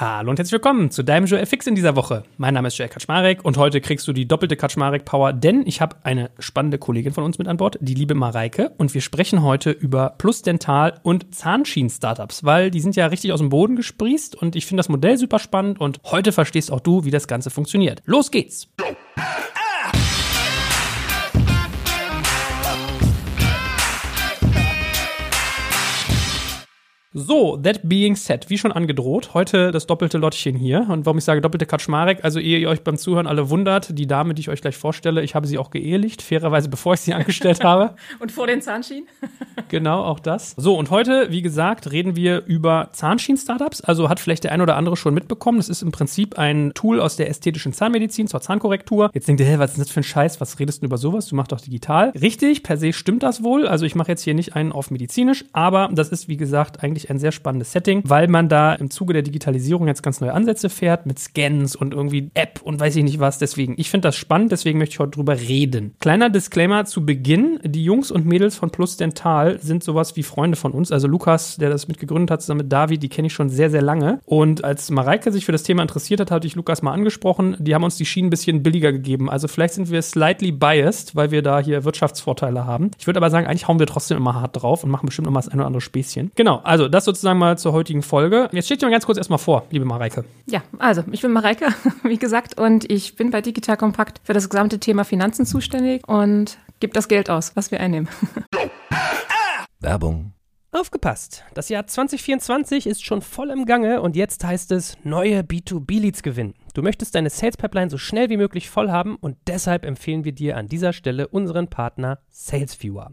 Hallo und herzlich willkommen zu deinem Joel Fix in dieser Woche. Mein Name ist Joel Kaczmarek und heute kriegst du die doppelte Kaczmarek Power, denn ich habe eine spannende Kollegin von uns mit an Bord, die liebe Mareike, und wir sprechen heute über Plus Dental und Zahnschienen-Startups, weil die sind ja richtig aus dem Boden gesprießt und ich finde das Modell super spannend und heute verstehst auch du, wie das Ganze funktioniert. Los geht's! So, that being said, wie schon angedroht, heute das doppelte Lottchen hier. Und warum ich sage doppelte Kaczmarek, also ehe ihr euch beim Zuhören alle wundert, die Dame, die ich euch gleich vorstelle, ich habe sie auch geehelicht, fairerweise bevor ich sie angestellt habe. und vor den Zahnschienen. genau, auch das. So, und heute, wie gesagt, reden wir über Zahnschienen-Startups. Also hat vielleicht der ein oder andere schon mitbekommen. Das ist im Prinzip ein Tool aus der ästhetischen Zahnmedizin zur Zahnkorrektur. Jetzt denkt ihr, hä, was ist das für ein Scheiß? Was redest du über sowas? Du machst doch digital. Richtig, per se stimmt das wohl. Also ich mache jetzt hier nicht einen auf medizinisch, aber das ist, wie gesagt, eigentlich eigentlich ein sehr spannendes Setting, weil man da im Zuge der Digitalisierung jetzt ganz neue Ansätze fährt mit Scans und irgendwie App und weiß ich nicht was. Deswegen, ich finde das spannend, deswegen möchte ich heute drüber reden. Kleiner Disclaimer zu Beginn. Die Jungs und Mädels von Plus Dental sind sowas wie Freunde von uns. Also Lukas, der das mitgegründet hat, zusammen mit David, die kenne ich schon sehr, sehr lange. Und als Mareike sich für das Thema interessiert hat, hatte ich Lukas mal angesprochen. Die haben uns die Schienen ein bisschen billiger gegeben. Also vielleicht sind wir slightly biased, weil wir da hier Wirtschaftsvorteile haben. Ich würde aber sagen, eigentlich hauen wir trotzdem immer hart drauf und machen bestimmt immer das ein oder andere Späßchen. Genau, also das sozusagen mal zur heutigen Folge. Jetzt steht dir mal ganz kurz erstmal vor, liebe Mareike. Ja, also ich bin Mareike, wie gesagt, und ich bin bei Digital Kompakt für das gesamte Thema Finanzen zuständig und gebe das Geld aus, was wir einnehmen. Werbung. Aufgepasst! Das Jahr 2024 ist schon voll im Gange und jetzt heißt es neue B2B-Leads gewinnen. Du möchtest deine Sales Pipeline so schnell wie möglich voll haben und deshalb empfehlen wir dir an dieser Stelle unseren Partner SalesViewer.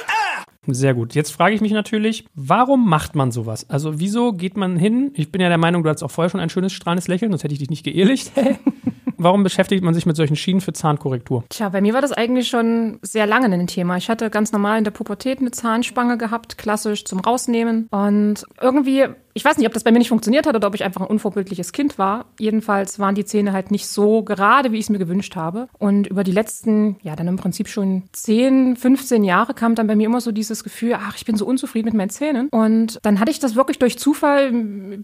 Sehr gut. Jetzt frage ich mich natürlich, warum macht man sowas? Also wieso geht man hin? Ich bin ja der Meinung, du hattest auch vorher schon ein schönes strahlendes Lächeln, sonst hätte ich dich nicht geehrlicht. warum beschäftigt man sich mit solchen Schienen für Zahnkorrektur? Tja, bei mir war das eigentlich schon sehr lange ein Thema. Ich hatte ganz normal in der Pubertät eine Zahnspange gehabt, klassisch zum Rausnehmen. Und irgendwie ich weiß nicht, ob das bei mir nicht funktioniert hat oder ob ich einfach ein unvorbildliches Kind war. Jedenfalls waren die Zähne halt nicht so gerade, wie ich es mir gewünscht habe. Und über die letzten, ja, dann im Prinzip schon 10, 15 Jahre kam dann bei mir immer so dieses Gefühl, ach, ich bin so unzufrieden mit meinen Zähnen. Und dann hatte ich das wirklich durch Zufall,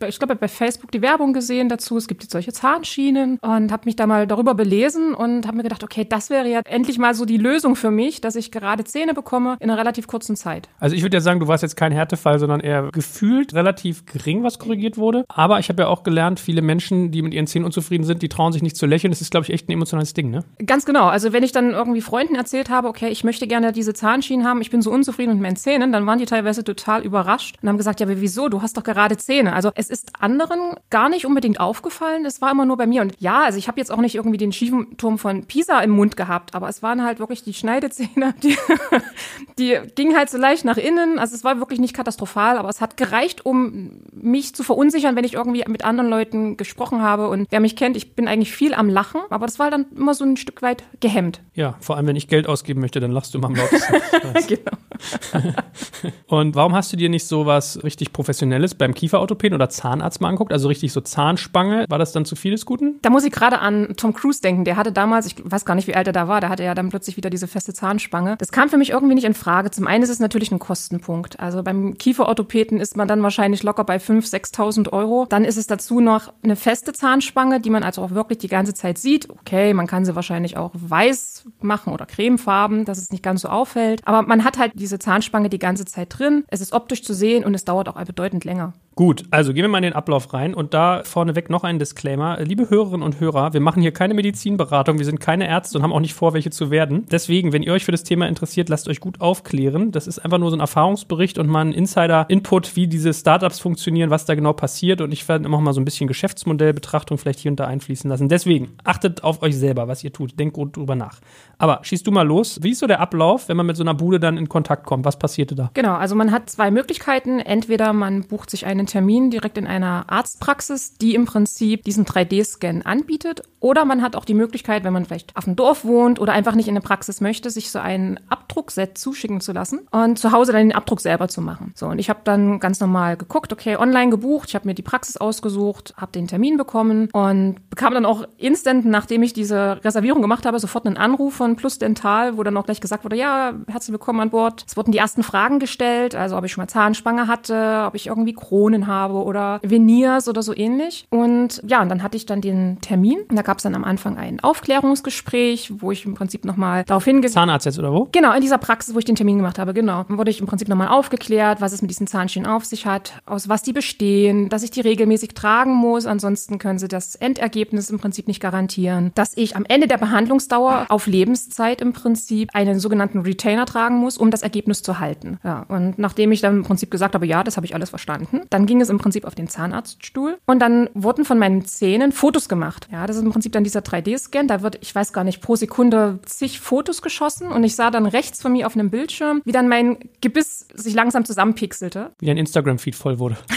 ich glaube, bei Facebook die Werbung gesehen dazu, es gibt jetzt solche Zahnschienen und habe mich da mal darüber belesen und habe mir gedacht, okay, das wäre ja endlich mal so die Lösung für mich, dass ich gerade Zähne bekomme in einer relativ kurzen Zeit. Also ich würde ja sagen, du warst jetzt kein Härtefall, sondern eher gefühlt relativ gering, was korrigiert wurde. Aber ich habe ja auch gelernt, viele Menschen, die mit ihren Zähnen unzufrieden sind, die trauen sich nicht zu lächeln. Das ist, glaube ich, echt ein emotionales Ding, ne? Ganz genau. Also wenn ich dann irgendwie Freunden erzählt habe, okay, ich möchte gerne diese Zahnschienen haben, ich bin so unzufrieden mit meinen Zähnen, dann waren die teilweise total überrascht und haben gesagt, ja, aber wieso? Du hast doch gerade Zähne. Also es ist anderen gar nicht unbedingt aufgefallen. Es war immer nur bei mir. Und ja, also ich habe jetzt auch nicht irgendwie den schiefen Turm von Pisa im Mund gehabt, aber es waren halt wirklich die Schneidezähne, die, die gingen halt so leicht nach innen. Also es war wirklich nicht katastrophal, aber es hat gereicht, um mich zu verunsichern, wenn ich irgendwie mit anderen Leuten gesprochen habe. Und wer mich kennt, ich bin eigentlich viel am Lachen, aber das war dann immer so ein Stück weit gehemmt. Ja, vor allem, wenn ich Geld ausgeben möchte, dann lachst du immer am lautesten. genau. und warum hast du dir nicht so was richtig Professionelles beim Kieferorthopäden oder Zahnarzt mal anguckt? Also richtig so Zahnspange? War das dann zu viel des Guten? Da muss ich gerade an Tom Cruise denken. Der hatte damals, ich weiß gar nicht, wie alt er da war, da hatte er dann plötzlich wieder diese feste Zahnspange. Das kam für mich irgendwie nicht in Frage. Zum einen ist es natürlich ein Kostenpunkt. Also beim Kieferorthopäden ist man dann wahrscheinlich locker bei 5, 6.000 Euro. Dann ist es dazu noch eine feste Zahnspange, die man also auch wirklich die ganze Zeit sieht. Okay, man kann sie wahrscheinlich auch weiß machen oder cremefarben, dass es nicht ganz so auffällt. Aber man hat halt diese Zahnspange die ganze Zeit drin. Es ist optisch zu sehen und es dauert auch bedeutend länger. Gut, also gehen wir mal in den Ablauf rein und da vorneweg noch ein Disclaimer. Liebe Hörerinnen und Hörer, wir machen hier keine Medizinberatung, wir sind keine Ärzte und haben auch nicht vor, welche zu werden. Deswegen, wenn ihr euch für das Thema interessiert, lasst euch gut aufklären. Das ist einfach nur so ein Erfahrungsbericht und mal ein Insider-Input, wie diese Startups funktionieren, was da genau passiert und ich werde immer mal so ein bisschen Geschäftsmodellbetrachtung vielleicht hier und da einfließen lassen. Deswegen, achtet auf euch selber, was ihr tut. Denkt gut drüber nach. Aber schießt du mal los. Wie ist so der Ablauf, wenn man mit so einer Bude dann in Kontakt kommt? Was passierte da? Genau, also man hat zwei Möglichkeiten. Entweder man bucht sich einen Termin direkt in einer Arztpraxis, die im Prinzip diesen 3D-Scan anbietet. Oder man hat auch die Möglichkeit, wenn man vielleicht auf dem Dorf wohnt oder einfach nicht in eine Praxis möchte, sich so ein Abdruckset zuschicken zu lassen und zu Hause dann den Abdruck selber zu machen. So, und ich habe dann ganz normal geguckt, okay, online gebucht, ich habe mir die Praxis ausgesucht, habe den Termin bekommen und bekam dann auch instant, nachdem ich diese Reservierung gemacht habe, sofort einen Anruf von Plus Dental, wo dann auch gleich gesagt wurde, ja, herzlich willkommen an Bord. Es wurden die ersten Fragen gestellt, also ob ich schon mal Zahnspange hatte, ob ich irgendwie Kronen habe oder Veneers oder so ähnlich. Und ja, und dann hatte ich dann den Termin. Und da gab es dann am Anfang ein Aufklärungsgespräch, wo ich im Prinzip nochmal darauf hingewiesen Zahnarzt jetzt oder wo? Genau, in dieser Praxis, wo ich den Termin gemacht habe, genau. Dann wurde ich im Prinzip nochmal aufgeklärt, was es mit diesen Zahnschienen auf sich hat, aus was die bestehen, dass ich die regelmäßig tragen muss. Ansonsten können sie das Endergebnis im Prinzip nicht garantieren. Dass ich am Ende der Behandlungsdauer auf Lebenszeit im Prinzip einen sogenannten Retainer tragen muss, um das Ergebnis zu halten. Ja, und nachdem ich dann im Prinzip gesagt habe, ja, das habe ich alles verstanden, dann ging es im Prinzip auf den Zahnarztstuhl und dann wurden von meinen Zähnen Fotos gemacht. Ja, das ist im Prinzip dann dieser 3D-Scan. Da wird, ich weiß gar nicht, pro Sekunde zig Fotos geschossen und ich sah dann rechts von mir auf einem Bildschirm, wie dann mein Gebiss sich langsam zusammenpixelte. Wie dein Instagram-Feed voll wurde.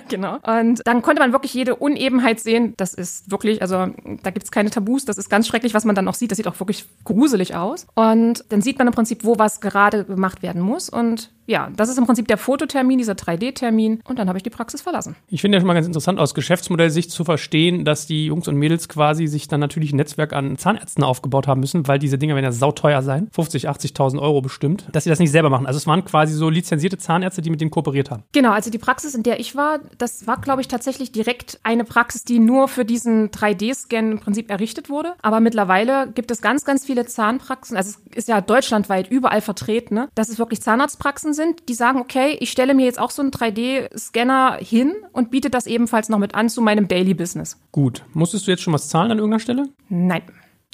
genau. Und dann konnte man wirklich jede Unebenheit sehen. Das ist wirklich, also da gibt es keine Tabus. Das ist ganz schrecklich, was man dann auch sieht. Das sieht auch wirklich gruselig aus. Und dann sieht man im Prinzip, wo was gerade gemacht werden muss. Und ja, das ist im Prinzip der Fototermin, dieser 3D-Termin. Und dann habe ich die Praxis verlassen. Ich finde ja schon mal ganz interessant, aus Geschäftsmodellsicht zu verstehen, dass die Jungs und Mädels quasi sich dann natürlich ein Netzwerk an Zahnärzten aufgebaut haben müssen, weil diese Dinger werden ja sauteuer sein. 50, 80.000 Euro bestimmt. Dass sie das nicht selber machen. Also es waren quasi so lizenzierte Zahnärzte, die mit denen kooperiert haben. Genau, also die Praxis, in der ich war, das war, glaube ich, tatsächlich direkt eine Praxis, die nur für diesen 3D-Scan im Prinzip errichtet wurde. Aber mittlerweile gibt es ganz, ganz viele Zahnpraxen. Also es ist ja deutschlandweit überall vertreten, ne? dass es wirklich Zahnarztpraxen sind, die sagen, okay, ich stelle mir jetzt auch so einen 3D-Scanner hin und biete das ebenfalls noch mit an zu meinem Daily Business. Gut. Musstest du jetzt schon was zahlen an irgendeiner Stelle? Nein.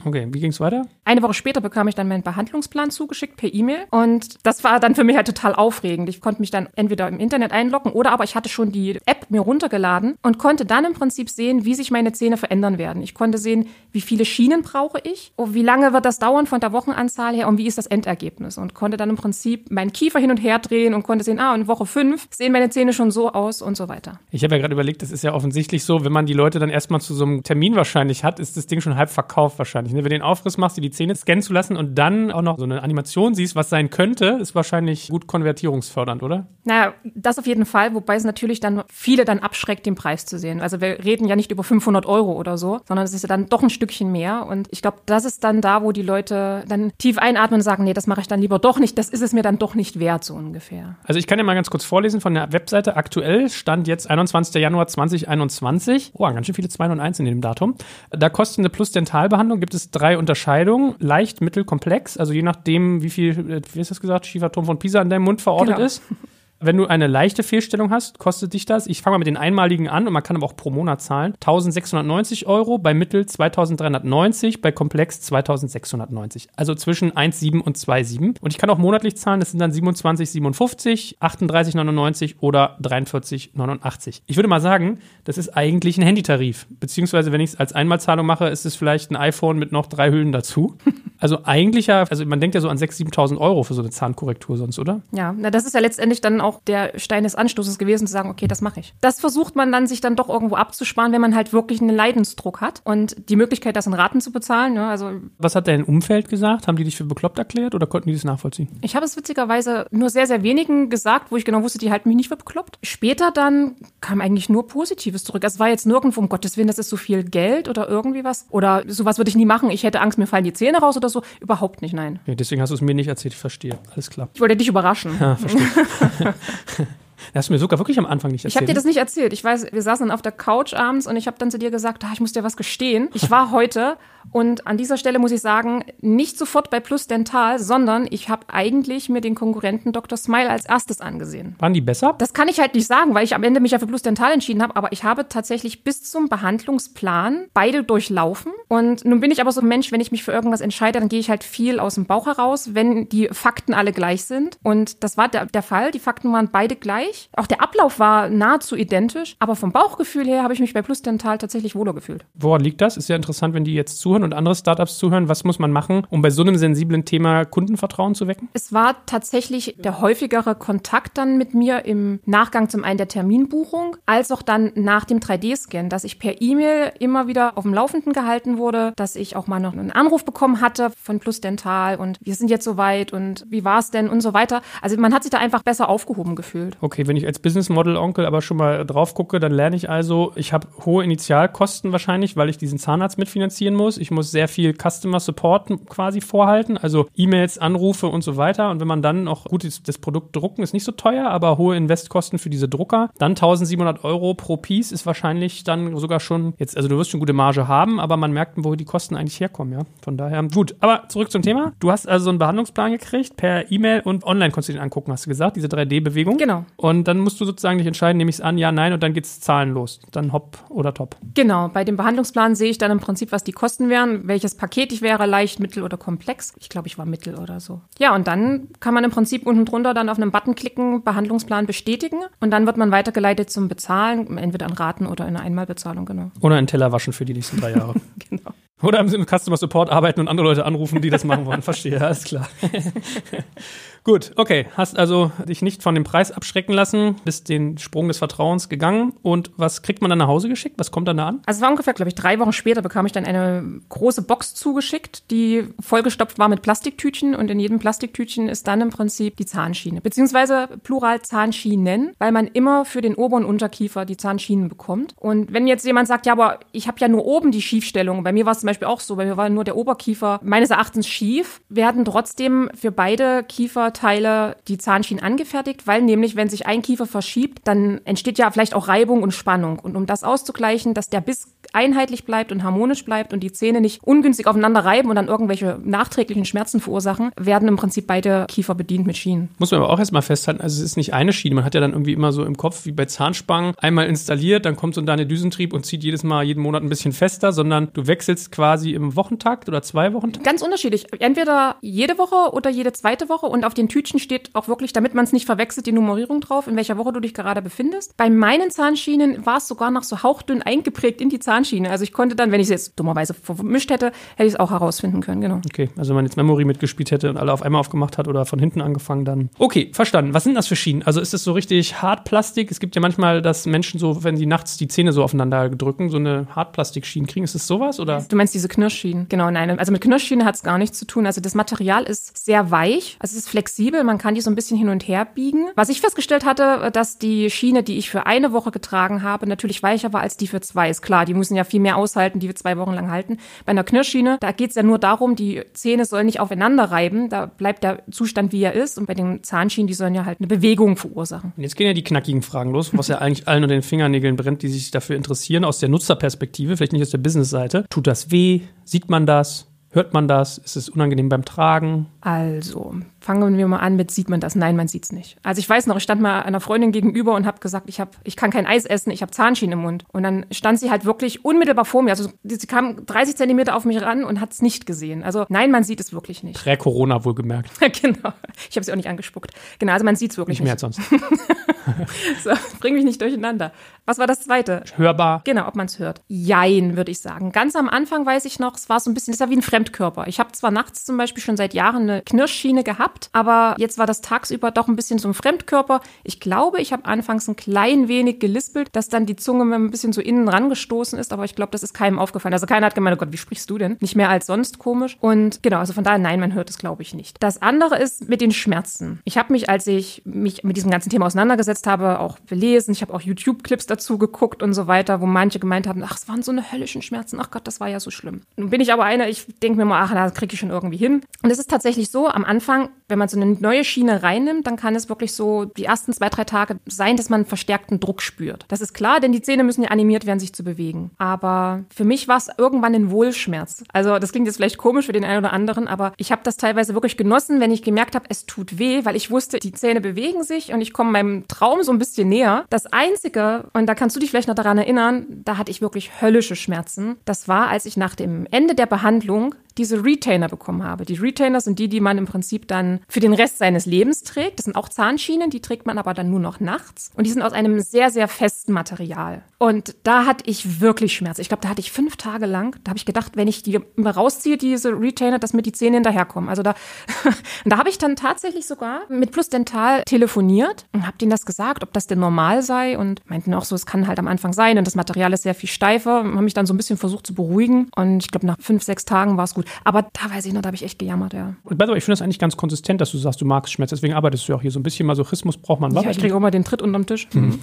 Okay, wie ging es weiter? Eine Woche später bekam ich dann meinen Behandlungsplan zugeschickt per E-Mail und das war dann für mich halt total aufregend. Ich konnte mich dann entweder im Internet einloggen oder aber ich hatte schon die App mir runtergeladen und konnte dann im Prinzip sehen, wie sich meine Zähne verändern werden. Ich konnte sehen, wie viele Schienen brauche ich, und wie lange wird das dauern von der Wochenanzahl her und wie ist das Endergebnis und konnte dann im Prinzip meinen Kiefer hin und her drehen und konnte sehen, ah, in Woche fünf sehen meine Zähne schon so aus und so weiter. Ich habe ja gerade überlegt, das ist ja offensichtlich so, wenn man die Leute dann erstmal zu so einem Termin wahrscheinlich hat, ist das Ding schon halb verkauft wahrscheinlich. Ne? Wenn du den Aufriss machst, dir die Zähne scannen zu lassen und dann auch noch so eine Animation siehst, was sein könnte, ist wahrscheinlich gut konvertierungsfördernd, oder? Naja, das auf jeden Fall, wobei es natürlich dann viele dann abschreckt, den Preis zu sehen. Also wir reden ja nicht über 500 Euro oder so, sondern es ist ja dann doch ein Stückchen mehr. Und ich glaube, das ist dann da, wo die Leute dann tief einatmen und sagen, nee, das mache ich dann lieber doch nicht, das ist es mir dann doch nicht wert, so ungefähr. Also ich kann ja mal ganz kurz vorlesen von der Webseite. Aktuell stand jetzt 21. Januar 2021. Oh, ganz schön viele 2 und 1 in dem Datum. Da kostet eine Plus-Dentalbehandlung, gibt es drei Unterscheidungen. Leicht, mittel, komplex. Also je nachdem, wie viel, äh, wie ist das gesagt, Schieferturm von Pisa in deinem Mund verortet Genau. ist. Wenn du eine leichte Fehlstellung hast, kostet dich das, ich fange mal mit den einmaligen an und man kann aber auch pro Monat zahlen, 1690 Euro, bei Mittel 2390, bei Komplex 2690. Also zwischen 1,7 und 2,7. Und ich kann auch monatlich zahlen, das sind dann 27,57, 38,99 oder 43,89. Ich würde mal sagen, das ist eigentlich ein Handytarif. Beziehungsweise, wenn ich es als Einmalzahlung mache, ist es vielleicht ein iPhone mit noch drei Hüllen dazu. Also eigentlich ja, also man denkt ja so an 6.000, 7.000 Euro für so eine Zahnkorrektur sonst, oder? Ja, na, das ist ja letztendlich dann auch der Stein des Anstoßes gewesen, zu sagen, okay, das mache ich. Das versucht man dann sich dann doch irgendwo abzusparen, wenn man halt wirklich einen Leidensdruck hat und die Möglichkeit, das in Raten zu bezahlen. Ne? Also Was hat dein Umfeld gesagt? Haben die dich für bekloppt erklärt oder konnten die das nachvollziehen? ich habe es witzigerweise nur sehr, sehr wenigen gesagt, wo ich genau wusste, die halten mich nicht für bekloppt. Später dann kam eigentlich nur Positives zurück. Es war jetzt nirgendwo, um Gottes Willen, das ist so viel Geld oder irgendwie was. Oder sowas würde ich nie machen. Ich hätte Angst, mir fallen die Zähne raus oder so. Überhaupt nicht, nein. Ja, deswegen hast du es mir nicht erzählt, ich verstehe. Alles klar. Ich wollte dich überraschen. Ja, verstehe. Das hast du mir sogar wirklich am Anfang nicht Ich erzählt. habe dir das nicht erzählt. Ich weiß, wir saßen dann auf der Couch abends und ich habe dann zu dir gesagt, ah, ich muss dir was gestehen. Ich war heute Und an dieser Stelle muss ich sagen, nicht sofort bei Plus Dental, sondern ich habe eigentlich mir den Konkurrenten Dr. Smile als erstes angesehen. Waren die besser? Das kann ich halt nicht sagen, weil ich am Ende mich ja für Plus Dental entschieden habe, aber ich habe tatsächlich bis zum Behandlungsplan beide durchlaufen. Und nun bin ich aber so ein Mensch, wenn ich mich für irgendwas entscheide, dann gehe ich halt viel aus dem Bauch heraus, wenn die Fakten alle gleich sind. Und das war der, der Fall. Die Fakten waren beide gleich. Auch der Ablauf war nahezu identisch. Aber vom Bauchgefühl her habe ich mich bei Plus Dental tatsächlich wohler gefühlt. Woran liegt das? Ist ja interessant, wenn die jetzt zuhören und andere Startups zuhören. Was muss man machen, um bei so einem sensiblen Thema Kundenvertrauen zu wecken? Es war tatsächlich der häufigere Kontakt dann mit mir im Nachgang zum einen der Terminbuchung, als auch dann nach dem 3D-Scan, dass ich per E-Mail immer wieder auf dem Laufenden gehalten wurde, dass ich auch mal noch einen Anruf bekommen hatte von Plus Dental und wir sind jetzt soweit und wie war es denn und so weiter. Also man hat sich da einfach besser aufgehoben gefühlt. Okay, wenn ich als Business Model Onkel aber schon mal drauf gucke, dann lerne ich also, ich habe hohe Initialkosten wahrscheinlich, weil ich diesen Zahnarzt mitfinanzieren muss. Ich muss sehr viel Customer Support quasi vorhalten, also E-Mails, Anrufe und so weiter. Und wenn man dann auch gut das Produkt drucken ist nicht so teuer, aber hohe Investkosten für diese Drucker, dann 1700 Euro pro Piece ist wahrscheinlich dann sogar schon jetzt, also du wirst schon gute Marge haben, aber man merkt, wo die Kosten eigentlich herkommen, ja. Von daher gut. Aber zurück zum Thema. Du hast also einen Behandlungsplan gekriegt per E-Mail und online konntest du den angucken, hast du gesagt, diese 3D-Bewegung. Genau. Und dann musst du sozusagen dich entscheiden, nehme ich es an, ja, nein, und dann geht's zahlenlos. Dann hopp oder top. Genau. Bei dem Behandlungsplan sehe ich dann im Prinzip, was die Kosten wären, welches Paket ich wäre, leicht, mittel oder komplex. Ich glaube, ich war mittel oder so. Ja, und dann kann man im Prinzip unten drunter dann auf einen Button klicken, Behandlungsplan bestätigen und dann wird man weitergeleitet zum Bezahlen, entweder an Raten oder in einer Einmalbezahlung, genau. Oder einen Teller waschen für die nächsten drei Jahre. genau. Oder im Customer Support arbeiten und andere Leute anrufen, die das machen wollen. Verstehe, alles klar. Gut, okay. Hast also dich nicht von dem Preis abschrecken lassen, bist den Sprung des Vertrauens gegangen. Und was kriegt man dann nach Hause geschickt? Was kommt dann da an? Also es war ungefähr, glaube ich, drei Wochen später bekam ich dann eine große Box zugeschickt, die vollgestopft war mit Plastiktütchen. Und in jedem Plastiktütchen ist dann im Prinzip die Zahnschiene. Beziehungsweise plural Zahnschienen, weil man immer für den Ober- und Unterkiefer die Zahnschienen bekommt. Und wenn jetzt jemand sagt, ja, aber ich habe ja nur oben die Schiefstellung. Bei mir war es zum Beispiel auch so, bei mir war nur der Oberkiefer meines Erachtens schief, werden trotzdem für beide Kiefer Teile die Zahnschienen angefertigt, weil nämlich, wenn sich ein Kiefer verschiebt, dann entsteht ja vielleicht auch Reibung und Spannung. Und um das auszugleichen, dass der Biss einheitlich bleibt und harmonisch bleibt und die Zähne nicht ungünstig aufeinander reiben und dann irgendwelche nachträglichen Schmerzen verursachen, werden im Prinzip beide Kiefer bedient mit Schienen. Muss man aber auch erstmal festhalten, also es ist nicht eine Schiene. Man hat ja dann irgendwie immer so im Kopf, wie bei Zahnspangen, einmal installiert, dann kommt so ein deine Düsentrieb und zieht jedes Mal jeden Monat ein bisschen fester, sondern du wechselst quasi im Wochentakt oder zwei Wochentakt? Ganz unterschiedlich. Entweder jede Woche oder jede zweite Woche und auf den Tütchen steht auch wirklich, damit man es nicht verwechselt, die Nummerierung drauf, in welcher Woche du dich gerade befindest. Bei meinen Zahnschienen war es sogar noch so hauchdünn eingeprägt in die Zahnschiene. Also ich konnte dann, wenn ich es jetzt dummerweise vermischt hätte, hätte ich es auch herausfinden können, genau. Okay, also wenn man jetzt Memory mitgespielt hätte und alle auf einmal aufgemacht hat oder von hinten angefangen, dann. Okay, verstanden. Was sind das für Schienen? Also ist es so richtig Hartplastik? Es gibt ja manchmal, dass Menschen so, wenn sie nachts die Zähne so aufeinander drücken, so eine Hartplastikschienen kriegen. Ist es sowas oder? Du meinst diese Knirschschienen? Genau, nein. Also mit Knirschschienen hat es gar nichts zu tun. Also das Material ist sehr weich, also es ist flexibel, man kann die so ein bisschen hin und her biegen. Was ich festgestellt hatte, dass die Schiene, die ich für eine Woche getragen habe, natürlich weicher war als die für zwei. Ist klar, die müssen ja viel mehr aushalten, die wir zwei Wochen lang halten. Bei einer Knirschschiene, da geht es ja nur darum, die Zähne sollen nicht aufeinander reiben, da bleibt der Zustand, wie er ist. Und bei den Zahnschienen, die sollen ja halt eine Bewegung verursachen. Und jetzt gehen ja die knackigen Fragen los, was ja eigentlich allen unter den Fingernägeln brennt, die sich dafür interessieren, aus der Nutzerperspektive, vielleicht nicht aus der Businessseite. Tut das weh? Sieht man das? Hört man das? Ist es unangenehm beim Tragen? Also, fangen wir mal an mit, sieht man das? Nein, man sieht es nicht. Also ich weiß noch, ich stand mal einer Freundin gegenüber und habe gesagt, ich, hab, ich kann kein Eis essen, ich habe Zahnschienen im Mund. Und dann stand sie halt wirklich unmittelbar vor mir. Also sie kam 30 Zentimeter auf mich ran und hat es nicht gesehen. Also nein, man sieht es wirklich nicht. Prä-Corona wohlgemerkt. genau. Ich habe sie auch nicht angespuckt. Genau, also man sieht es wirklich nicht. Nicht mehr als sonst. so, bring mich nicht durcheinander. Was war das zweite? Hörbar. Genau, ob man es hört. Jein, würde ich sagen. Ganz am Anfang weiß ich noch, es war so ein bisschen, das ist ja wie ein Fremdkörper. Ich habe zwar nachts zum Beispiel schon seit Jahren eine Knirschschiene gehabt, aber jetzt war das tagsüber doch ein bisschen so ein Fremdkörper. Ich glaube, ich habe anfangs ein klein wenig gelispelt, dass dann die Zunge mir ein bisschen so innen rangestoßen ist, aber ich glaube, das ist keinem aufgefallen. Also keiner hat gemeint, oh Gott, wie sprichst du denn? Nicht mehr als sonst komisch. Und genau, also von daher, nein, man hört es, glaube ich, nicht. Das andere ist mit den Schmerzen. Ich habe mich, als ich mich mit diesem ganzen Thema auseinandergesetzt habe, auch belesen. Ich habe auch YouTube-Clips dazu geguckt und so weiter, wo manche gemeint haben, ach, es waren so eine höllischen Schmerzen. Ach Gott, das war ja so schlimm. Nun bin ich aber einer, ich denke mir mal, ach, da kriege ich schon irgendwie hin. Und es ist tatsächlich so, am Anfang wenn man so eine neue Schiene reinnimmt, dann kann es wirklich so die ersten zwei, drei Tage sein, dass man verstärkten Druck spürt. Das ist klar, denn die Zähne müssen ja animiert werden, sich zu bewegen. Aber für mich war es irgendwann ein Wohlschmerz. Also das klingt jetzt vielleicht komisch für den einen oder anderen, aber ich habe das teilweise wirklich genossen, wenn ich gemerkt habe, es tut weh, weil ich wusste, die Zähne bewegen sich und ich komme meinem Traum so ein bisschen näher. Das Einzige, und da kannst du dich vielleicht noch daran erinnern, da hatte ich wirklich höllische Schmerzen. Das war, als ich nach dem Ende der Behandlung diese Retainer bekommen habe. Die Retainer sind die, die man im Prinzip dann für den Rest seines Lebens trägt. Das sind auch Zahnschienen, die trägt man aber dann nur noch nachts. Und die sind aus einem sehr, sehr festen Material. Und da hatte ich wirklich Schmerz. Ich glaube, da hatte ich fünf Tage lang, da habe ich gedacht, wenn ich die rausziehe, diese Retainer, dass mir die Zähne hinterherkommen. Also da, da habe ich dann tatsächlich sogar mit Plus Dental telefoniert und habe denen das gesagt, ob das denn normal sei und meinten auch so, es kann halt am Anfang sein und das Material ist sehr viel steifer. Haben mich dann so ein bisschen versucht zu beruhigen und ich glaube, nach fünf, sechs Tagen war es gut. Aber da weiß ich noch, da habe ich echt gejammert, ja. Und by the way, ich finde das eigentlich ganz konsistent, dass du sagst, du magst Schmerz. Deswegen arbeitest du ja auch hier. So ein bisschen Masochismus braucht man. Ja, ich kriege auch mal den Tritt unterm Tisch. Mhm.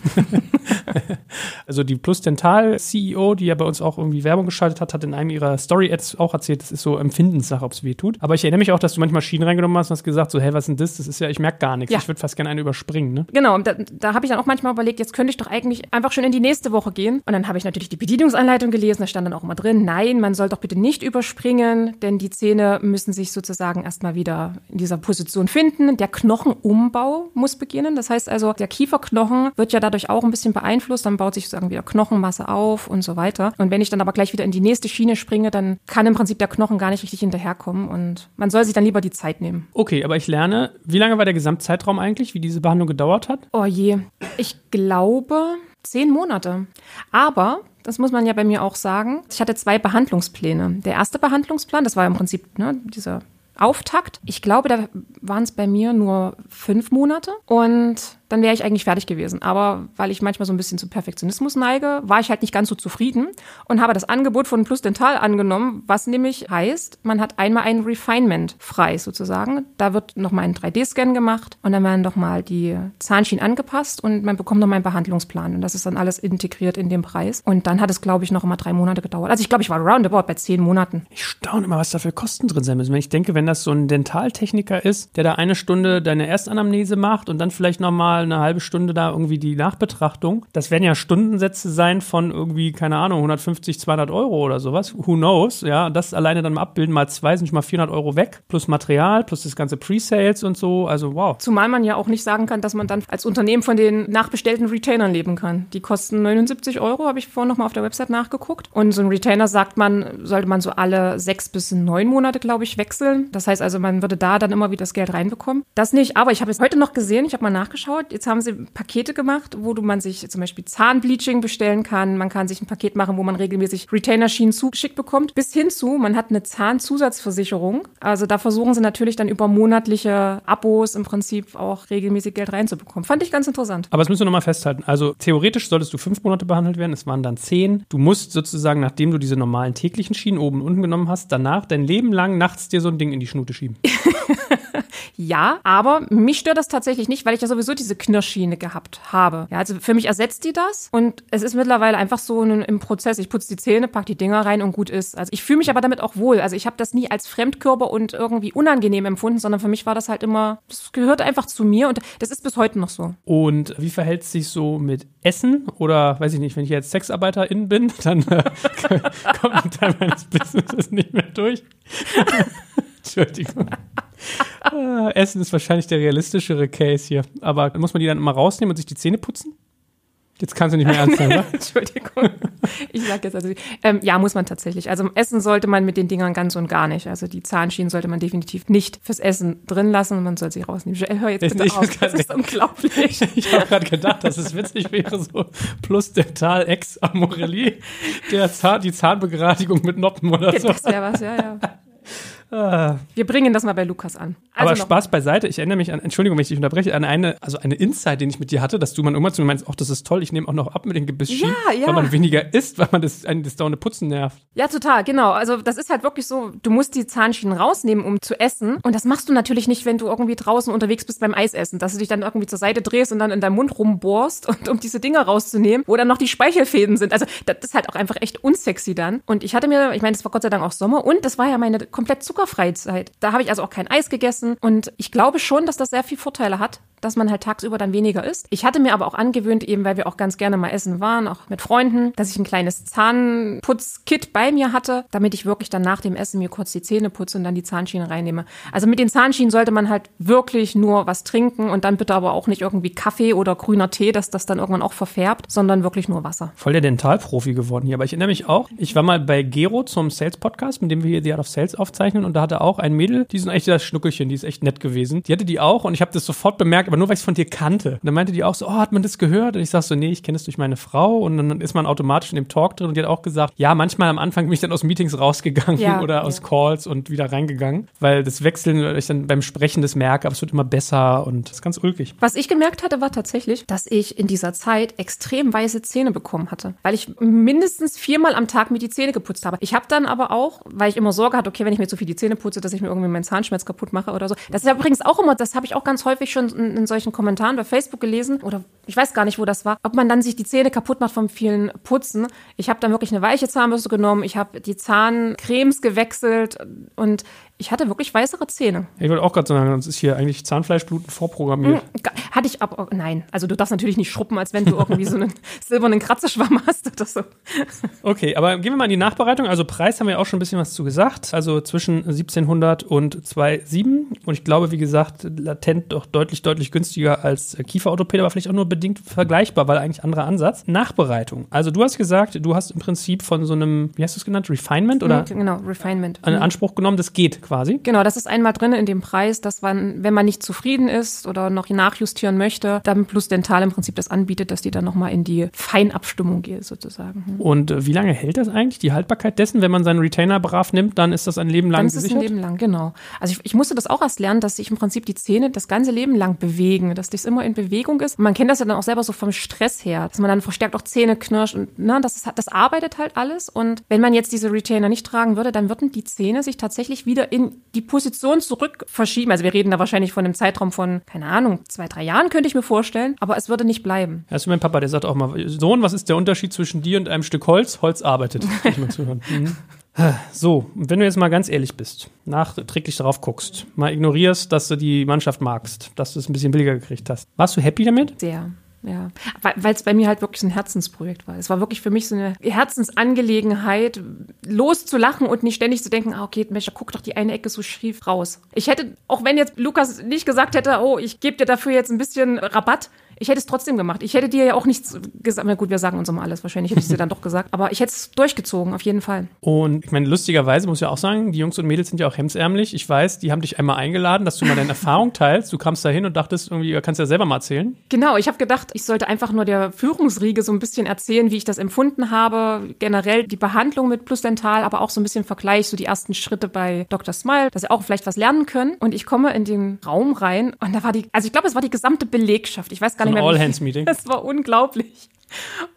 also die Plus Dental CEO, die ja bei uns auch irgendwie Werbung geschaltet hat, hat in einem ihrer Story-Ads auch erzählt, das ist so Empfindenssache, ob es weh tut. Aber ich erinnere mich auch, dass du manchmal Schienen reingenommen hast und hast gesagt, so, hey, was ist denn das? Das ist ja, ich merke gar nichts. Ja. Ich würde fast gerne eine überspringen, ne? Genau, da, da habe ich dann auch manchmal überlegt, jetzt könnte ich doch eigentlich einfach schon in die nächste Woche gehen. Und dann habe ich natürlich die Bedienungsanleitung gelesen, da stand dann auch immer drin, nein, man soll doch bitte nicht überspringen, denn die Zähne müssen sich sozusagen erstmal wieder in dieser Position finden. Der Knochenumbau muss beginnen. Das heißt also, der Kieferknochen wird ja dadurch auch ein bisschen beeinflusst. Dann baut sich sozusagen wieder Knochenmasse auf und so weiter. Und wenn ich dann aber gleich wieder in die nächste Schiene springe, dann kann im Prinzip der Knochen gar nicht richtig hinterherkommen. Und man soll sich dann lieber die Zeit nehmen. Okay, aber ich lerne, wie lange war der Gesamtzeitraum eigentlich, wie diese Behandlung gedauert hat? Oh je. Ich glaube, zehn Monate. Aber das muss man ja bei mir auch sagen. Ich hatte zwei Behandlungspläne. Der erste Behandlungsplan, das war im Prinzip ne, dieser Auftakt. Ich glaube, da waren es bei mir nur fünf Monate. Und dann wäre ich eigentlich fertig gewesen. Aber weil ich manchmal so ein bisschen zu Perfektionismus neige, war ich halt nicht ganz so zufrieden und habe das Angebot von Plus Dental angenommen, was nämlich heißt, man hat einmal ein Refinement frei sozusagen. Da wird nochmal ein 3D-Scan gemacht und dann werden nochmal die Zahnschienen angepasst und man bekommt nochmal einen Behandlungsplan. Und das ist dann alles integriert in den Preis. Und dann hat es, glaube ich, noch immer drei Monate gedauert. Also ich glaube, ich war roundabout bei zehn Monaten. Ich staune immer, was da für Kosten drin sein müssen. Wenn ich denke, wenn das so ein Dentaltechniker ist, der da eine Stunde deine Erstanamnese macht und dann vielleicht nochmal eine halbe Stunde da irgendwie die Nachbetrachtung. Das werden ja Stundensätze sein von irgendwie, keine Ahnung, 150, 200 Euro oder sowas. Who knows? Ja, das alleine dann mal abbilden, mal zwei sind schon mal 400 Euro weg. Plus Material, plus das ganze Pre-Sales und so. Also wow. Zumal man ja auch nicht sagen kann, dass man dann als Unternehmen von den nachbestellten Retainern leben kann. Die kosten 79 Euro, habe ich vorhin nochmal auf der Website nachgeguckt. Und so ein Retainer sagt man, sollte man so alle sechs bis neun Monate, glaube ich, wechseln. Das heißt also, man würde da dann immer wieder das Geld reinbekommen. Das nicht, aber ich habe es heute noch gesehen, ich habe mal nachgeschaut. Jetzt haben sie Pakete gemacht, wo man sich zum Beispiel Zahnbleaching bestellen kann. Man kann sich ein Paket machen, wo man regelmäßig Retainer-Schienen zugeschickt bekommt. Bis hin zu, man hat eine Zahnzusatzversicherung. Also da versuchen sie natürlich dann über monatliche Abos im Prinzip auch regelmäßig Geld reinzubekommen. Fand ich ganz interessant. Aber das müssen wir nochmal festhalten. Also theoretisch solltest du fünf Monate behandelt werden. Es waren dann zehn. Du musst sozusagen, nachdem du diese normalen täglichen Schienen oben und unten genommen hast, danach dein Leben lang nachts dir so ein Ding in die Schnute schieben. ja, aber mich stört das tatsächlich nicht, weil ich ja sowieso diese Knirschschiene gehabt habe. Ja, also für mich ersetzt die das und es ist mittlerweile einfach so ein, im Prozess. Ich putze die Zähne, pack die Dinger rein und gut ist. Also ich fühle mich aber damit auch wohl. Also ich habe das nie als Fremdkörper und irgendwie unangenehm empfunden, sondern für mich war das halt immer, das gehört einfach zu mir und das ist bis heute noch so. Und wie verhält es sich so mit Essen oder weiß ich nicht, wenn ich jetzt Sexarbeiterin bin, dann äh, kommt ein Teil meines Businesses nicht mehr durch. Entschuldigung. Ah, Essen ist wahrscheinlich der realistischere Case hier. Aber muss man die dann immer rausnehmen und sich die Zähne putzen? Jetzt kannst du nicht mehr ernst sein, oder? Entschuldigung. Ich sag jetzt also, ähm, ja, muss man tatsächlich. Also Essen sollte man mit den Dingern ganz und gar nicht. Also die Zahnschienen sollte man definitiv nicht fürs Essen drin lassen und man soll sie rausnehmen. Hör jetzt bitte ich, auf. Das ist unglaublich. Ich habe gerade gedacht, dass es witzig wäre, so plus Dental ex Amorelli, der Zahn, die Zahnbegradigung mit Noppen oder so. Das wäre was, ja, ja. Ah. Wir bringen das mal bei Lukas an. Also Aber Spaß beiseite. Ich erinnere mich an, Entschuldigung, wenn ich dich unterbreche, an eine, also eine Insight, den ich mit dir hatte, dass du mal irgendwann zu mir meinst, ach, das ist toll, ich nehme auch noch ab mit den Gebissschienen, ja, ja. weil man weniger isst, weil man das, einen das dauernde Putzen nervt. Ja, total, genau. Also das ist halt wirklich so, du musst die Zahnschienen rausnehmen, um zu essen. Und das machst du natürlich nicht, wenn du irgendwie draußen unterwegs bist beim Eisessen, dass du dich dann irgendwie zur Seite drehst und dann in deinem Mund rumbohrst, und, um diese Dinger rauszunehmen, wo dann noch die Speichelfäden sind. Also das ist halt auch einfach echt unsexy dann. Und ich hatte mir, ich meine, es war Gott sei Dank auch Sommer und das war ja meine komplett Zucker Freizeit. Da habe ich also auch kein Eis gegessen und ich glaube schon, dass das sehr viel Vorteile hat, dass man halt tagsüber dann weniger isst. Ich hatte mir aber auch angewöhnt, eben weil wir auch ganz gerne mal essen waren, auch mit Freunden, dass ich ein kleines Zahnputzkit bei mir hatte, damit ich wirklich dann nach dem Essen mir kurz die Zähne putze und dann die Zahnschienen reinnehme. Also mit den Zahnschienen sollte man halt wirklich nur was trinken und dann bitte aber auch nicht irgendwie Kaffee oder grüner Tee, dass das dann irgendwann auch verfärbt, sondern wirklich nur Wasser. Voll der Dentalprofi geworden hier. Aber ich erinnere mich auch, ich war mal bei Gero zum Sales Podcast, mit dem wir hier The Art of Sales aufzeichnen und da hatte auch ein Mädel, die ist echt das Schnuckelchen, die ist echt nett gewesen. Die hatte die auch und ich habe das sofort bemerkt, aber nur weil ich es von dir kannte. Und dann meinte die auch so, oh, hat man das gehört? Und ich sag so, nee, ich kenne es durch meine Frau. Und dann ist man automatisch in dem Talk drin und die hat auch gesagt, ja, manchmal am Anfang bin ich dann aus Meetings rausgegangen Ja, oder ja. aus Calls und wieder reingegangen, weil das Wechseln, weil ich dann beim Sprechen das merke, aber es wird immer besser und das ist ganz ulkig. Was ich gemerkt hatte, war tatsächlich, dass ich in dieser Zeit extrem weiße Zähne bekommen hatte, weil ich mindestens viermal am Tag mir die Zähne geputzt habe. Ich habe dann aber auch, weil ich immer Sorge hatte, okay, wenn ich mir zu viel die Zähne putze, dass ich mir irgendwie meinen Zahnschmerz kaputt mache oder so. Das ist ja übrigens auch immer, das habe ich auch ganz häufig schon in, in solchen Kommentaren bei Facebook gelesen oder ich weiß gar nicht, wo das war, ob man dann sich die Zähne kaputt macht vom vielen Putzen. Ich habe dann wirklich eine weiche Zahnbürste genommen, ich habe die Zahncremes gewechselt und ich hatte wirklich weißere Zähne. Ich wollte auch gerade sagen, uns ist hier eigentlich Zahnfleischbluten vorprogrammiert. Ga- Hatte ich aber, nein, also du darfst natürlich nicht schruppen, als wenn du irgendwie so einen silbernen Kratzeschwamm hast oder so. Okay, aber gehen wir mal in die Nachbereitung. Also Preis haben wir auch schon ein bisschen was zu gesagt. Also zwischen 1700 und 2,7. Und ich glaube, wie gesagt, latent doch deutlich, deutlich günstiger als Kieferorthopäde, aber vielleicht auch nur bedingt vergleichbar, weil eigentlich anderer Ansatz. Nachbereitung. Also du hast gesagt, du hast im Prinzip von so einem, wie hast du es genannt, Refinement oder Genau, Refinement. einen Anspruch genommen, das geht quasi. Genau, das ist einmal drin in dem Preis, dass man, wenn man nicht zufrieden ist oder noch nachjustieren möchte, dann Plus Dental im Prinzip das anbietet, dass die dann nochmal in die Feinabstimmung geht, sozusagen. Hm. Und äh, wie lange hält das eigentlich, die Haltbarkeit dessen? Wenn man seinen Retainer brav nimmt, dann ist das ein Leben lang Dann ist es gesichert? ein Leben lang, genau. Also ich, ich musste das auch erst lernen, dass sich im Prinzip die Zähne das ganze Leben lang bewegen, dass das immer in Bewegung ist. Und man kennt das ja dann auch selber so vom Stress her, dass man dann verstärkt auch Zähne knirscht und ne, das, ist, das arbeitet halt alles. Und wenn man jetzt diese Retainer nicht tragen würde, dann würden die Zähne sich tatsächlich wieder in die Position zurück verschieben. Also wir reden da wahrscheinlich von einem Zeitraum von, keine Ahnung, zwei, drei Jahren könnte ich mir vorstellen, aber es würde nicht bleiben. Das ist mein Papa, der sagt auch mal, Sohn, was ist der Unterschied zwischen dir und einem Stück Holz? Holz arbeitet. Kann ich mal zuhören. Mhm. So, und wenn du jetzt mal ganz ehrlich bist, nachträglich darauf guckst, mal ignorierst, dass du die Mannschaft magst, dass du es ein bisschen billiger gekriegt hast. Warst du happy damit? Sehr. Ja, weil es bei mir halt wirklich so ein Herzensprojekt war. Es war wirklich für mich so eine Herzensangelegenheit, loszulachen und nicht ständig zu denken, ah, okay, Mensch, guck doch die eine Ecke so schief raus. Ich hätte, auch wenn jetzt Lukas nicht gesagt hätte, oh, ich gebe dir dafür jetzt ein bisschen Rabatt, ich hätte es trotzdem gemacht. Ich hätte dir ja auch nichts gesagt. Na gut, wir sagen uns immer alles. Wahrscheinlich hätte ich es dir dann doch gesagt. Aber ich hätte es durchgezogen, auf jeden Fall. Und ich meine, lustigerweise muss ich ja auch sagen, die Jungs und Mädels sind ja auch hemsärmlich. Ich weiß, die haben dich einmal eingeladen, dass du mal deine Erfahrung teilst. Du kamst da hin und dachtest irgendwie, du kannst ja selber mal erzählen. Genau, ich habe gedacht, ich sollte einfach nur der Führungsriege so ein bisschen erzählen, wie ich das empfunden habe. Generell die Behandlung mit Plus Dental, aber auch so ein bisschen Vergleich, so die ersten Schritte bei Dr. Smile, dass sie auch vielleicht was lernen können. Und ich komme in den Raum rein und da war die, also ich glaube, es war die gesamte Belegschaft. Ich weiß gar nicht mehr. All-Hands-Meeting. Das war unglaublich.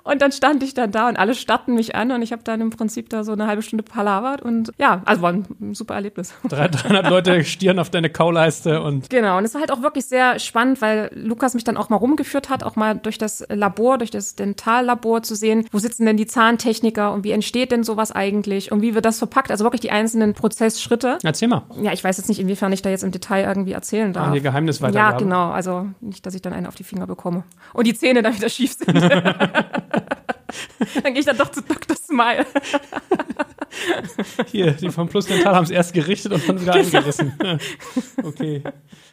Und dann stand ich dann da und alle starrten mich an und ich habe dann im Prinzip da so eine halbe Stunde palavert und ja, also war ein super Erlebnis. 300 Leute stieren auf deine Kauleiste und Genau, und es war halt auch wirklich sehr spannend, weil Lukas mich dann auch mal rumgeführt hat, auch mal durch das Labor, durch das Dentallabor zu sehen, wo sitzen denn die Zahntechniker und wie entsteht denn sowas eigentlich und wie wird das verpackt, also wirklich die einzelnen Prozessschritte. erzähl mal. Ja, ich weiß jetzt nicht, inwiefern ich da jetzt im Detail irgendwie erzählen darf. Ah, hier Geheimnisweitergabe. Ja, genau, also nicht, dass ich dann einen auf die Finger bekomme und die Zähne dann wieder schief sind. dann gehe ich dann doch zu Dr. Smile. Hier, die von Plus Dental haben es erst gerichtet und dann wieder eingerissen. okay.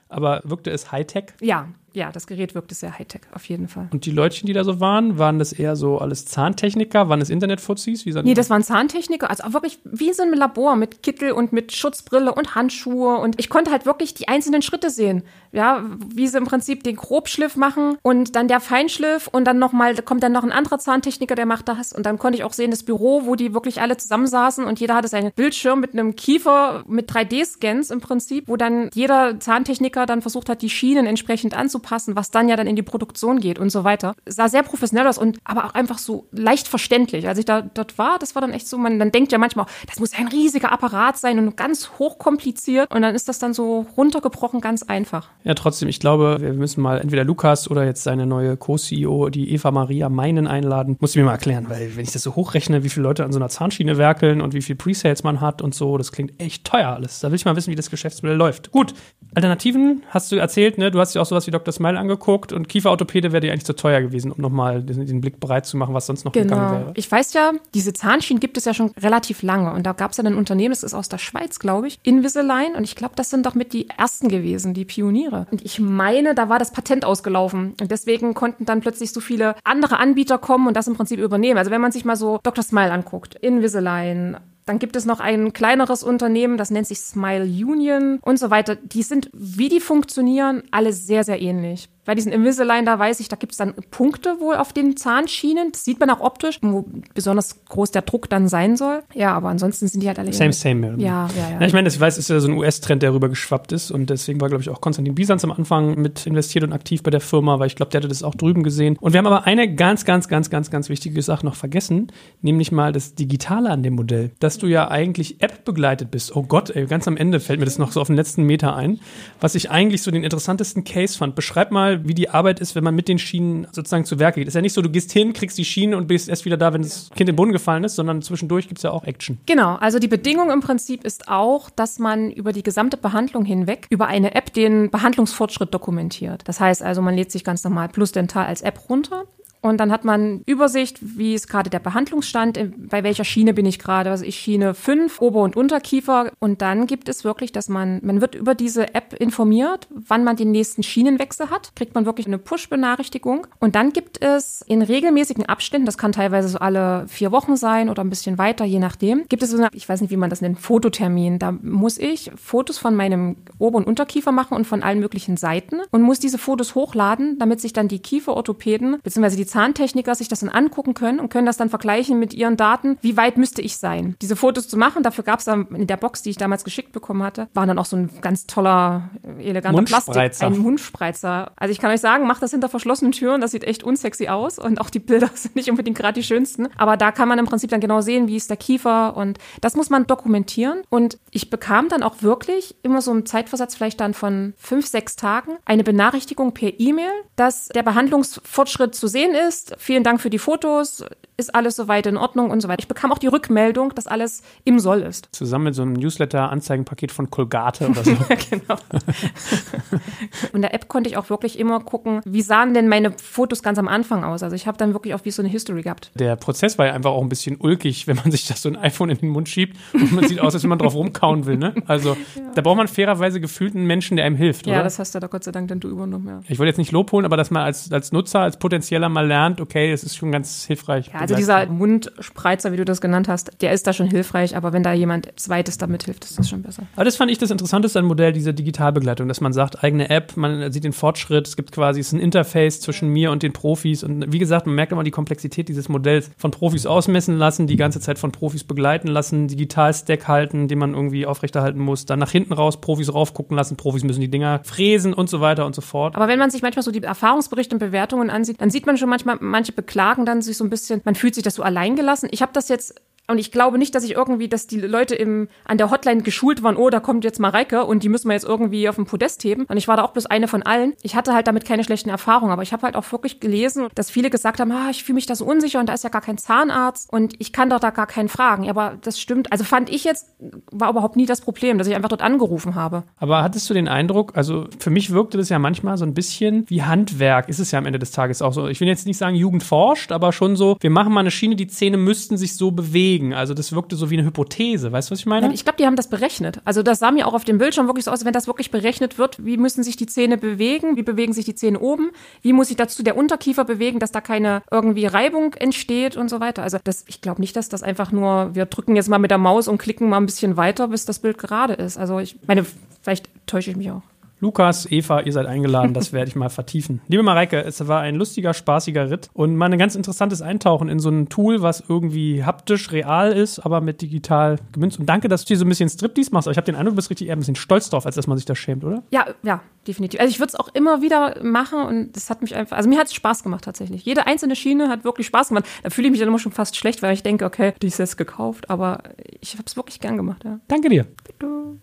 Aber wirkte es Hightech? Ja, ja, das Gerät wirkte sehr Hightech, auf jeden Fall. Und die Leutchen, die da so waren, waren das eher so alles Zahntechniker? Waren das Internetfuzis? Wie Nee, das waren Zahntechniker, also auch wirklich wie so ein Labor mit Kittel und mit Schutzbrille und Handschuhe. Und ich konnte halt wirklich die einzelnen Schritte sehen. Ja, wie sie im Prinzip den Grobschliff machen und dann der Feinschliff und dann nochmal, da kommt dann noch ein anderer Zahntechniker, der macht das. Und dann konnte ich auch sehen, das Büro, wo die wirklich alle zusammensaßen und jeder hatte seinen Bildschirm mit einem Kiefer mit 3D-Scans im Prinzip, wo dann jeder Zahntechniker dann versucht hat, die Schienen entsprechend anzupassen was dann ja dann in die Produktion geht und so weiter. Sah sehr professionell aus und aber auch einfach so leicht verständlich. Als ich da dort war, das war dann echt so, man dann denkt ja manchmal, das muss ein riesiger Apparat sein und ganz hochkompliziert und dann ist das dann so runtergebrochen ganz einfach. Ja, trotzdem, ich glaube, wir müssen mal entweder Lukas oder jetzt seine neue Co-CEO, die Eva Maria Meinen einladen. Muss ich mir mal erklären, weil wenn ich das so hochrechne, wie viele Leute an so einer Zahnschiene werkeln und wie viel Presales man hat und so, das klingt echt teuer alles. Da will ich mal wissen, wie das Geschäftsmodell läuft. Gut, Alternativen hast du erzählt, ne? Du hast dir auch sowas wie Dr. Smile angeguckt und Kieferorthopäde wäre dir eigentlich zu teuer gewesen, um nochmal den, den Blick bereit zu machen, was sonst noch Genau. gegangen wäre. Ich weiß ja, diese Zahnschienen gibt es ja schon relativ lange. Und da gab es ja ein Unternehmen, das ist aus der Schweiz, glaube ich, Invisalign. Und ich glaube, das sind doch mit die ersten gewesen, die Pioniere. Und ich meine, da war das Patent ausgelaufen. Und deswegen konnten dann plötzlich so viele andere Anbieter kommen und das im Prinzip übernehmen. Also wenn man sich mal so Dr. Smile anguckt, Invisalign, dann gibt es noch ein kleineres Unternehmen, das nennt sich Smile Union und so weiter. Die sind, wie die funktionieren, alle sehr, sehr ähnlich. Bei diesen Invisalign, da weiß ich, da gibt es dann Punkte wohl auf den Zahnschienen. Das sieht man auch optisch, wo besonders groß der Druck dann sein soll. Ja, aber ansonsten sind die halt alle Same, same. Ja, ja, ja. Ja, ich meine, ich weiß, es ist ja so ein US-Trend, der rüber geschwappt ist und deswegen war, glaube ich, auch Konstantin Bisanz am Anfang mit investiert und aktiv bei der Firma, weil ich glaube, der hatte das auch drüben gesehen. Und wir haben aber eine ganz, ganz, ganz, ganz, ganz wichtige Sache noch vergessen, nämlich mal das Digitale an dem Modell, dass du ja eigentlich App begleitet bist. Oh Gott, ey, ganz am Ende fällt mir das noch so auf den letzten Meter ein, was ich eigentlich so den interessantesten Case fand. Beschreib mal, wie die Arbeit ist, wenn man mit den Schienen sozusagen zu Werke geht. Ist ja nicht so, du gehst hin, kriegst die Schiene und bist erst wieder da, wenn das Kind in den Boden gefallen ist, sondern zwischendurch gibt es ja auch Action. Genau, also die Bedingung im Prinzip ist auch, dass man über die gesamte Behandlung hinweg über eine App den Behandlungsfortschritt dokumentiert. Das heißt also, man lädt sich ganz normal Plus Dental als App runter. Und dann hat man Übersicht, wie ist gerade der Behandlungsstand, bei welcher Schiene bin ich gerade, also ich Schiene 5, Ober- und Unterkiefer. Und dann gibt es wirklich, dass man, man wird über diese App informiert, wann man den nächsten Schienenwechsel hat, kriegt man wirklich eine Push-Benachrichtigung. Und dann gibt es in regelmäßigen Abständen, das kann teilweise so alle vier Wochen sein oder ein bisschen weiter, je nachdem, gibt es so eine, ich weiß nicht, wie man das nennt, Fototermin. Da muss ich Fotos von meinem Ober- und Unterkiefer machen und von allen möglichen Seiten und muss diese Fotos hochladen, damit sich dann die Kieferorthopäden bzw. die Zahntechniker sich das dann angucken können und können das dann vergleichen mit ihren Daten, wie weit müsste ich sein. Diese Fotos zu machen, dafür gab es dann in der Box, die ich damals geschickt bekommen hatte, war dann auch so ein ganz toller, äh, eleganter Plastik, ein Mundspreizer. Also ich kann euch sagen, macht das hinter verschlossenen Türen, das sieht echt unsexy aus und auch die Bilder sind nicht unbedingt gerade die schönsten. Aber da kann man im Prinzip dann genau sehen, wie ist der Kiefer und das muss man dokumentieren. Und ich bekam dann auch wirklich immer so im Zeitversatz vielleicht dann von fünf, sechs Tagen eine Benachrichtigung per E-Mail, dass der Behandlungsfortschritt zu sehen ist. Vielen Dank für die Fotos. Ist alles soweit in Ordnung und so weiter. Ich bekam auch die Rückmeldung, dass alles im Soll ist. Zusammen mit so einem Newsletter-Anzeigenpaket von Colgate oder so. genau. Und in der App konnte ich auch wirklich immer gucken, wie sahen denn meine Fotos ganz am Anfang aus. Also ich habe dann wirklich auch wie so eine History gehabt. Der Prozess war ja einfach auch ein bisschen ulkig, wenn man sich das so ein iPhone in den Mund schiebt und man sieht aus, als wenn man drauf rumkauen will. Ne? Also da braucht man fairerweise gefühlt einen Menschen, der einem hilft, Ja, oder? das hast du da Gott sei Dank dann du übernommen, ja. ich wollte jetzt nicht Lob holen, aber dass man als, als Nutzer, als potenzieller mal lernt, okay, es ist schon ganz hilfreich. Ja, also dieser Mundspreizer, wie du das genannt hast, der ist da schon hilfreich, aber wenn da jemand Zweites damit hilft, ist das schon besser. Aber das fand ich das Interessanteste an Modell, diese Digitalbegleitung, dass man sagt, eigene App, man sieht den Fortschritt, es gibt quasi es ist ein Interface zwischen mir und den Profis. Und wie gesagt, man merkt immer die Komplexität dieses Modells von Profis ausmessen lassen, die ganze Zeit von Profis begleiten lassen, Digital-Stack halten, den man irgendwie aufrechterhalten muss, dann nach hinten raus Profis raufgucken lassen, Profis müssen die Dinger fräsen und so weiter und so fort. Aber wenn man sich manchmal so die Erfahrungsberichte und Bewertungen ansieht, dann sieht man schon manchmal, manche beklagen dann sich so ein bisschen, man fühlt sich das so allein gelassen. Ich habe das jetzt und ich glaube nicht, dass ich irgendwie, dass die Leute im, an der Hotline geschult waren, oh, da kommt jetzt Mareike und die müssen wir jetzt irgendwie auf den Podest heben. Und ich war da auch bloß eine von allen. Ich hatte halt damit keine schlechten Erfahrungen, aber ich habe halt auch wirklich gelesen, dass viele gesagt haben, ah, ich fühle mich da so unsicher und da ist ja gar kein Zahnarzt und ich kann doch da gar keinen fragen. Aber das stimmt. Also fand ich jetzt, war überhaupt nie das Problem, dass ich einfach dort angerufen habe. Aber hattest du den Eindruck, also für mich wirkte das ja manchmal so ein bisschen wie Handwerk, ist es ja am Ende des Tages auch so. Ich will jetzt nicht sagen, Jugend forscht, aber schon so, wir machen mal eine Schiene, die Zähne müssten sich so bewegen. Also das wirkte so wie eine Hypothese, weißt du, was ich meine? Ich glaube, die haben das berechnet. Also das sah mir auch auf dem Bildschirm wirklich so aus, wenn das wirklich berechnet wird, wie müssen sich die Zähne bewegen, wie bewegen sich die Zähne oben, wie muss sich dazu der Unterkiefer bewegen, dass da keine irgendwie Reibung entsteht und so weiter. Also das, ich glaube nicht, dass das einfach nur, wir drücken jetzt mal mit der Maus und klicken mal ein bisschen weiter, bis das Bild gerade ist. Also ich meine, vielleicht täusche ich mich auch. Lukas, Eva, ihr seid eingeladen, das werde ich mal vertiefen. Liebe Mareike, es war ein lustiger, spaßiger Ritt und mal ein ganz interessantes Eintauchen in so ein Tool, was irgendwie haptisch real ist, aber mit digital gemünzt. Und danke, dass du hier so ein bisschen Striptease machst. Ich habe den Eindruck, du bist richtig eher ein bisschen stolz drauf, als dass man sich das schämt, oder? Ja, ja, definitiv. Also ich würde es auch immer wieder machen und das hat mich einfach, also mir hat es Spaß gemacht tatsächlich. Jede einzelne Schiene hat wirklich Spaß gemacht. Da fühle ich mich dann immer schon fast schlecht, weil ich denke, okay, die ist jetzt gekauft, aber ich habe es wirklich gern gemacht, ja. Danke dir. Bitte.